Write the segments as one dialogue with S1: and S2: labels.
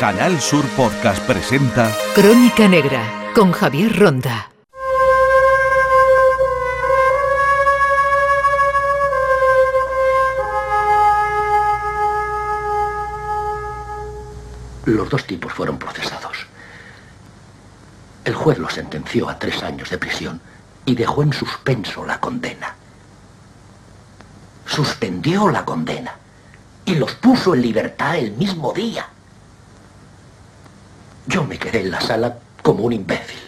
S1: Canal Sur Podcast presenta
S2: Crónica Negra con Javier Ronda.
S3: Los dos tipos fueron procesados. El juez los sentenció a tres años de prisión y dejó en suspenso la condena. Suspendió la condena y los puso en libertad el mismo día. Yo me quedé en la sala como un imbécil.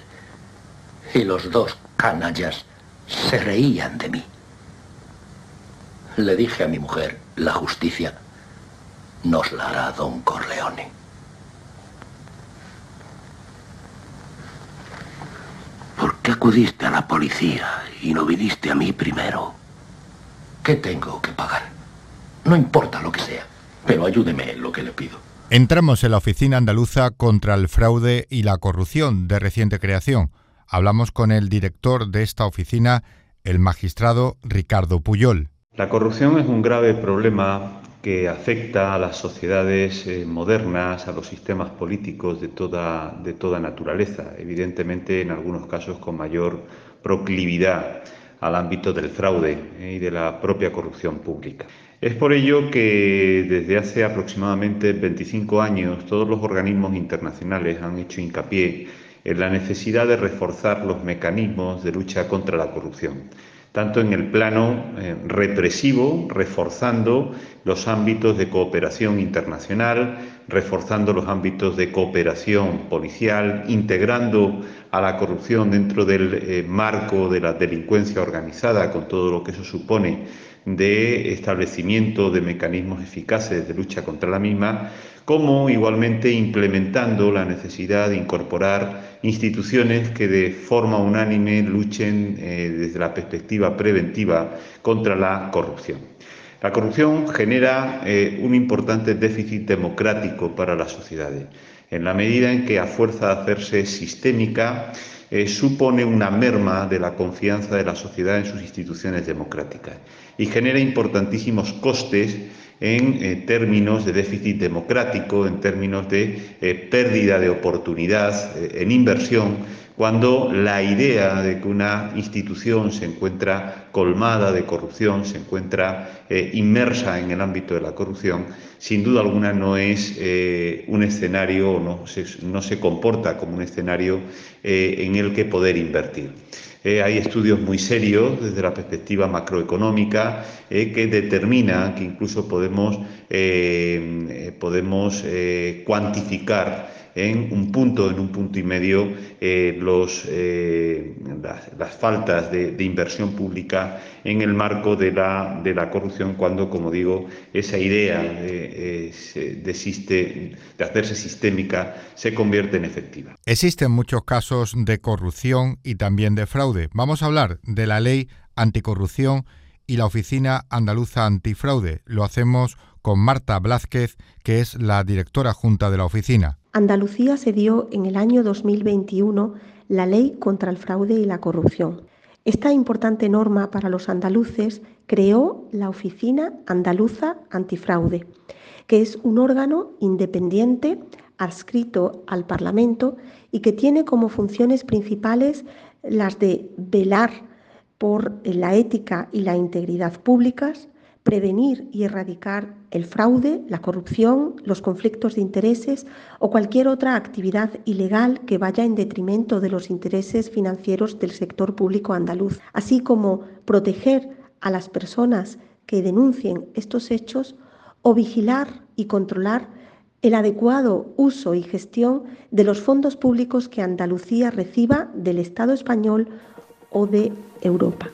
S3: Y los dos canallas se reían de mí. Le dije a mi mujer, la justicia nos la hará don Corleone.
S4: ¿Por qué acudiste a la policía y no viniste a mí primero?
S3: ¿Qué tengo que pagar? No importa lo que sea, pero ayúdeme en lo que le pido.
S5: Entramos en la Oficina Andaluza contra el Fraude y la Corrupción de reciente creación. Hablamos con el director de esta oficina, el magistrado Ricardo Puyol.
S6: La corrupción es un grave problema que afecta a las sociedades eh, modernas, a los sistemas políticos de toda, de toda naturaleza, evidentemente en algunos casos con mayor proclividad al ámbito del fraude eh, y de la propia corrupción pública. Es por ello que desde hace aproximadamente 25 años todos los organismos internacionales han hecho hincapié en la necesidad de reforzar los mecanismos de lucha contra la corrupción tanto en el plano eh, represivo, reforzando los ámbitos de cooperación internacional, reforzando los ámbitos de cooperación policial, integrando a la corrupción dentro del eh, marco de la delincuencia organizada, con todo lo que eso supone de establecimiento de mecanismos eficaces de lucha contra la misma, como igualmente implementando la necesidad de incorporar instituciones que de forma unánime luchen eh, desde la perspectiva preventiva contra la corrupción. La corrupción genera eh, un importante déficit democrático para las sociedades, en la medida en que a fuerza de hacerse sistémica, eh, supone una merma de la confianza de la sociedad en sus instituciones democráticas y genera importantísimos costes en eh, términos de déficit democrático, en términos de eh, pérdida de oportunidad, en inversión, cuando la idea de que una institución se encuentra colmada de corrupción, se encuentra inmersa en el ámbito de la corrupción, sin duda alguna no es un escenario, no se comporta como un escenario en el que poder invertir. Eh, hay estudios muy serios desde la perspectiva macroeconómica eh, que determinan que incluso podemos, eh, podemos cuantificar en un punto, en un punto y medio, los, las, faltas de, inversión pública en el marco de la, corrupción, cuando, como digo, esa idea de, de, de hacerse sistémica se convierte en efectiva.
S5: Existen muchos casos de corrupción y también de fraude Vamos a hablar de la ley anticorrupción y la Oficina Andaluza Antifraude. Lo hacemos con Marta Blázquez, que es la directora junta de la oficina.
S7: Andalucía se dio en el año 2021 la ley contra el fraude y la corrupción. Esta importante norma para los andaluces creó la Oficina Andaluza Antifraude, que es un órgano independiente adscrito al Parlamento y que tiene como funciones principales las de velar por la ética y la integridad públicas, prevenir y erradicar el fraude, la corrupción, los conflictos de intereses o cualquier otra actividad ilegal que vaya en detrimento de los intereses financieros del sector público andaluz, así como proteger a las personas que denuncien estos hechos o vigilar y controlar el adecuado uso y gestión de los fondos públicos que Andalucía reciba del Estado español o de Europa.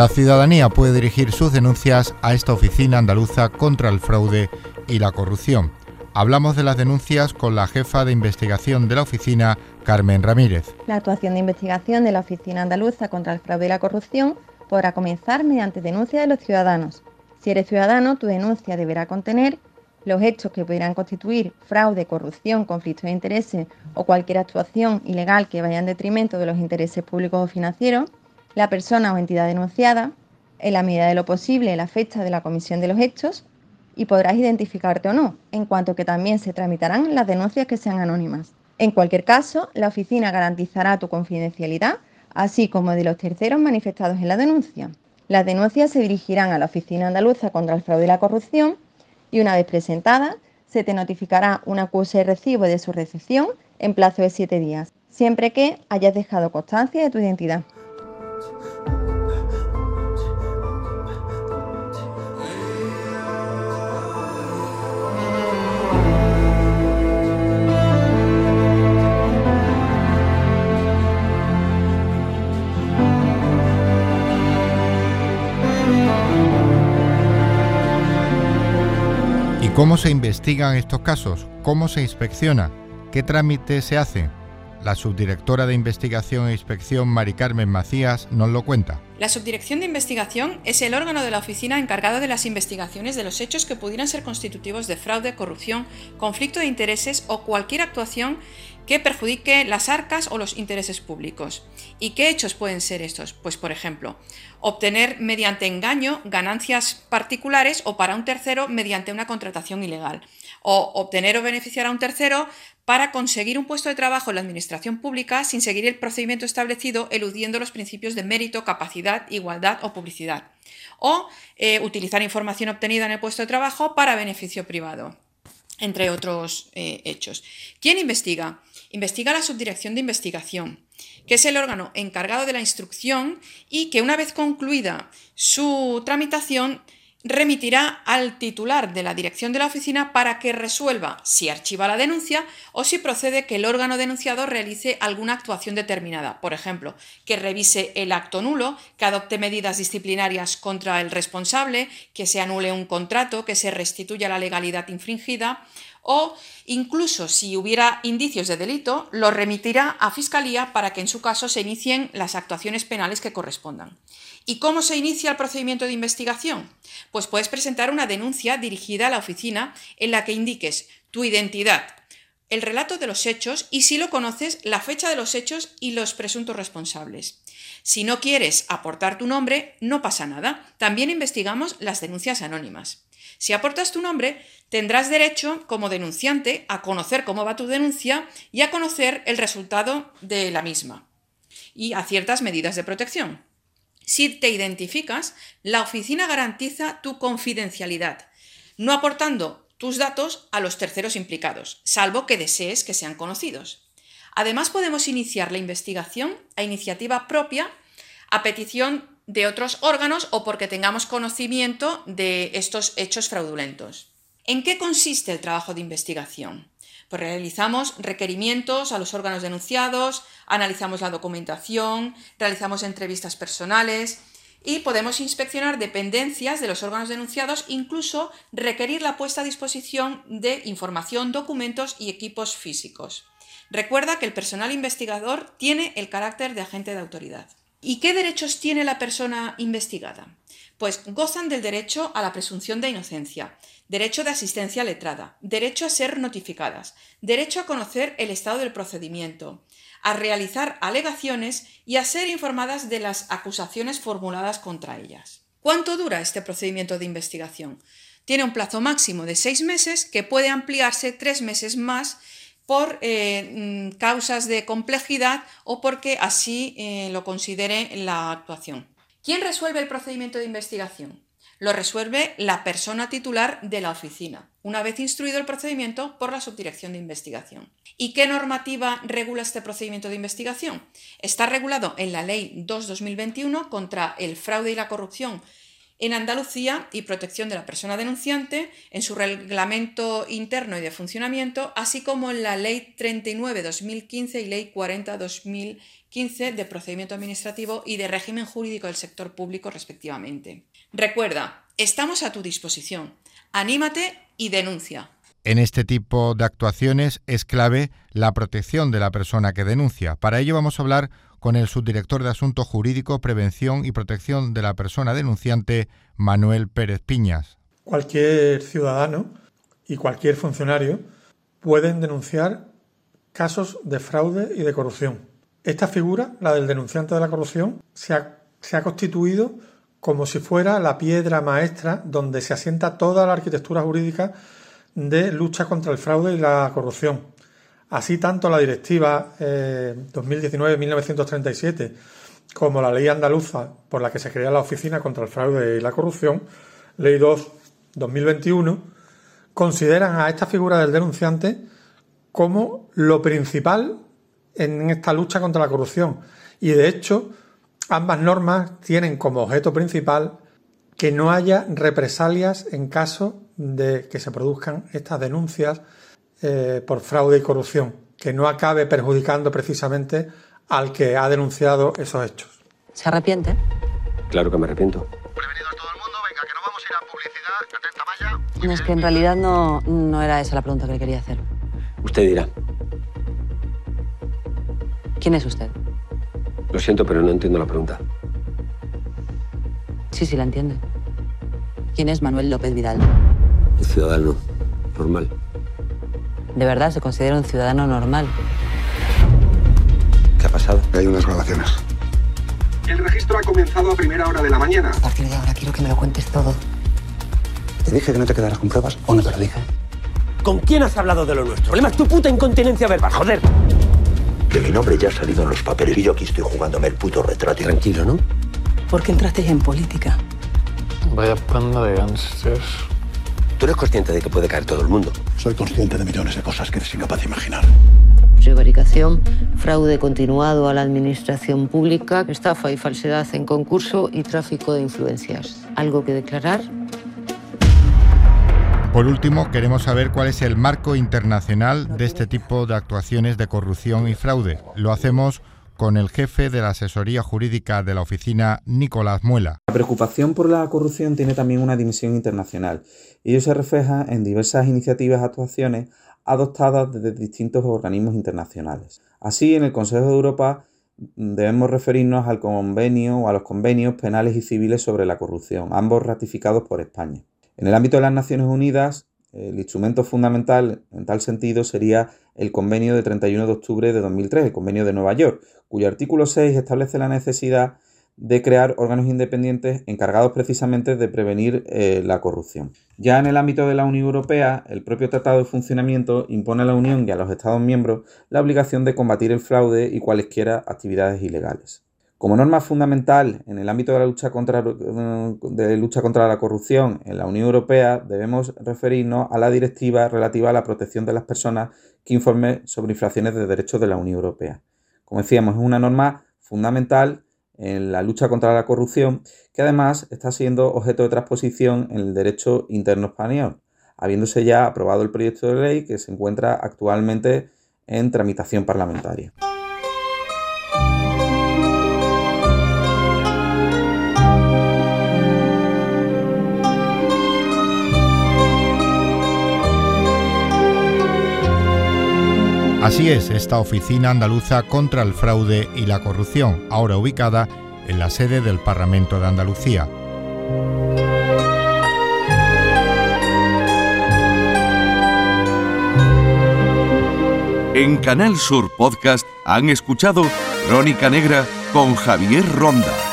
S5: La ciudadanía puede dirigir sus denuncias a esta oficina andaluza contra el fraude y la corrupción. Hablamos de las denuncias con la jefa de investigación de la oficina, Carmen Ramírez.
S8: La actuación de investigación de la Oficina Andaluza contra el Fraude y la Corrupción podrá comenzar mediante denuncia de los ciudadanos. Si eres ciudadano, tu denuncia deberá contener los hechos que pudieran constituir fraude, corrupción, conflicto de intereses o cualquier actuación ilegal que vaya en detrimento de los intereses públicos o financieros, la persona o entidad denunciada, en la medida de lo posible la fecha de la comisión de los hechos y podrás identificarte o no, en cuanto que también se tramitarán las denuncias que sean anónimas. En cualquier caso, la oficina garantizará tu confidencialidad, así como de los terceros manifestados en la denuncia. Las denuncias se dirigirán a la Oficina Andaluza contra el Fraude y la Corrupción y una vez presentadas, se te notificará un acuse de recibo de su recepción en plazo de siete días, siempre que hayas dejado constancia de tu identidad.
S5: ¿Cómo se investigan estos casos? ¿Cómo se inspecciona? ¿Qué trámite se hace? La subdirectora de Investigación e Inspección, Mari Carmen Macías, nos lo cuenta.
S9: La Subdirección de Investigación es el órgano de la oficina encargado de las investigaciones de los hechos que pudieran ser constitutivos de fraude, corrupción, conflicto de intereses o cualquier actuación que perjudique las arcas o los intereses públicos. ¿Y qué hechos pueden ser estos? Pues, por ejemplo, obtener mediante engaño ganancias particulares o para un tercero mediante una contratación ilegal, o obtener o beneficiar a un tercero para conseguir un puesto de trabajo en la administración pública sin seguir el procedimiento establecido, eludiendo los principios de mérito, capacidad, igualdad o publicidad. O eh, utilizar información obtenida en el puesto de trabajo para beneficio privado, entre otros eh, hechos. ¿Quién investiga? Investiga la Subdirección de Investigación, que es el órgano encargado de la instrucción y que una vez concluida su tramitación remitirá al titular de la dirección de la oficina para que resuelva si archiva la denuncia o si procede que el órgano denunciado realice alguna actuación determinada. Por ejemplo, que revise el acto nulo, que adopte medidas disciplinarias contra el responsable, que se anule un contrato, que se restituya la legalidad infringida o incluso si hubiera indicios de delito, lo remitirá a Fiscalía para que en su caso se inicien las actuaciones penales que correspondan. ¿Y cómo se inicia el procedimiento de investigación? Pues puedes presentar una denuncia dirigida a la oficina en la que indiques tu identidad, el relato de los hechos y si lo conoces, la fecha de los hechos y los presuntos responsables. Si no quieres aportar tu nombre, no pasa nada. También investigamos las denuncias anónimas. Si aportas tu nombre, tendrás derecho como denunciante a conocer cómo va tu denuncia y a conocer el resultado de la misma y a ciertas medidas de protección. Si te identificas, la oficina garantiza tu confidencialidad, no aportando tus datos a los terceros implicados, salvo que desees que sean conocidos. Además, podemos iniciar la investigación a iniciativa propia a petición de otros órganos o porque tengamos conocimiento de estos hechos fraudulentos. ¿En qué consiste el trabajo de investigación? Pues realizamos requerimientos a los órganos denunciados, analizamos la documentación, realizamos entrevistas personales y podemos inspeccionar dependencias de los órganos denunciados, incluso requerir la puesta a disposición de información, documentos y equipos físicos. Recuerda que el personal investigador tiene el carácter de agente de autoridad. ¿Y qué derechos tiene la persona investigada? Pues gozan del derecho a la presunción de inocencia, derecho de asistencia letrada, derecho a ser notificadas, derecho a conocer el estado del procedimiento, a realizar alegaciones y a ser informadas de las acusaciones formuladas contra ellas. ¿Cuánto dura este procedimiento de investigación? Tiene un plazo máximo de seis meses que puede ampliarse tres meses más por eh, mm, causas de complejidad o porque así eh, lo considere la actuación. ¿Quién resuelve el procedimiento de investigación? Lo resuelve la persona titular de la oficina, una vez instruido el procedimiento por la Subdirección de Investigación. ¿Y qué normativa regula este procedimiento de investigación? Está regulado en la Ley 2-2021 contra el fraude y la corrupción en Andalucía y protección de la persona denunciante en su reglamento interno y de funcionamiento, así como en la Ley 39-2015 y Ley 40-2015 de procedimiento administrativo y de régimen jurídico del sector público respectivamente. Recuerda, estamos a tu disposición. Anímate y denuncia.
S5: En este tipo de actuaciones es clave la protección de la persona que denuncia. Para ello vamos a hablar con el subdirector de Asuntos Jurídicos, Prevención y Protección de la Persona Denunciante, Manuel Pérez Piñas.
S10: Cualquier ciudadano y cualquier funcionario pueden denunciar casos de fraude y de corrupción. Esta figura, la del denunciante de la corrupción, se ha, se ha constituido como si fuera la piedra maestra donde se asienta toda la arquitectura jurídica de lucha contra el fraude y la corrupción. Así tanto la Directiva 2019-1937 eh, como la Ley Andaluza por la que se crea la Oficina contra el Fraude y la Corrupción, Ley 2-2021, consideran a esta figura del denunciante como lo principal en esta lucha contra la corrupción. Y de hecho, ambas normas tienen como objeto principal que no haya represalias en caso de que se produzcan estas denuncias eh, por fraude y corrupción, que no acabe perjudicando precisamente al que ha denunciado esos hechos.
S11: ¿Se arrepiente?
S4: Claro que me arrepiento.
S12: Prevenidos todo el mundo, venga, que nos vamos a ir a publicidad, atenta Maya.
S11: No, es que en realidad no, no era esa la pregunta que le quería hacer.
S4: Usted dirá.
S11: ¿Quién es usted?
S4: Lo siento, pero no entiendo la pregunta.
S11: Sí, sí, la entiende. ¿Quién es Manuel López Vidal?
S4: Un ciudadano normal.
S11: ¿De verdad se considera un ciudadano normal?
S4: ¿Qué ha pasado?
S12: Hay unas grabaciones. El registro ha comenzado a primera hora de la mañana.
S11: A partir de ahora quiero que me lo cuentes todo.
S12: ¿Te dije que no te quedaras con pruebas o no te lo dije?
S4: ¿Con quién has hablado de lo nuestro? Problema es tu puta incontinencia verbal, joder.
S13: Que mi nombre ya ha salido en los papeles y yo aquí estoy jugándome el puto retrato.
S4: Tranquilo, ¿no?
S11: ¿Por qué entrasteis en política?
S14: Vaya panda de gángsters.
S4: Tú eres consciente de que puede caer todo el mundo.
S13: Soy consciente de millones de cosas que eres incapaz de imaginar.
S11: Prevaricación, fraude continuado a la administración pública, estafa y falsedad en concurso y tráfico de influencias. ¿Algo que declarar?
S5: Por último, queremos saber cuál es el marco internacional de este tipo de actuaciones de corrupción y fraude. Lo hacemos con el jefe de la asesoría jurídica de la oficina, Nicolás Muela.
S15: La preocupación por la corrupción tiene también una dimensión internacional y ello se refleja en diversas iniciativas y actuaciones adoptadas desde distintos organismos internacionales. Así, en el Consejo de Europa debemos referirnos al convenio o a los convenios penales y civiles sobre la corrupción, ambos ratificados por España. En el ámbito de las Naciones Unidas, el instrumento fundamental en tal sentido sería el convenio de 31 de octubre de 2003, el convenio de Nueva York, cuyo artículo 6 establece la necesidad de crear órganos independientes encargados precisamente de prevenir eh, la corrupción. Ya en el ámbito de la Unión Europea, el propio Tratado de Funcionamiento impone a la Unión y a los Estados miembros la obligación de combatir el fraude y cualesquiera actividades ilegales. Como norma fundamental en el ámbito de la lucha contra, de lucha contra la corrupción en la Unión Europea, debemos referirnos a la directiva relativa a la protección de las personas que informe sobre infracciones de derechos de la Unión Europea. Como decíamos, es una norma fundamental en la lucha contra la corrupción que además está siendo objeto de transposición en el derecho interno español, habiéndose ya aprobado el proyecto de ley que se encuentra actualmente en tramitación parlamentaria.
S5: Así es, esta oficina andaluza contra el fraude y la corrupción, ahora ubicada en la sede del Parlamento de Andalucía.
S1: En Canal Sur Podcast han escuchado Crónica Negra con Javier Ronda.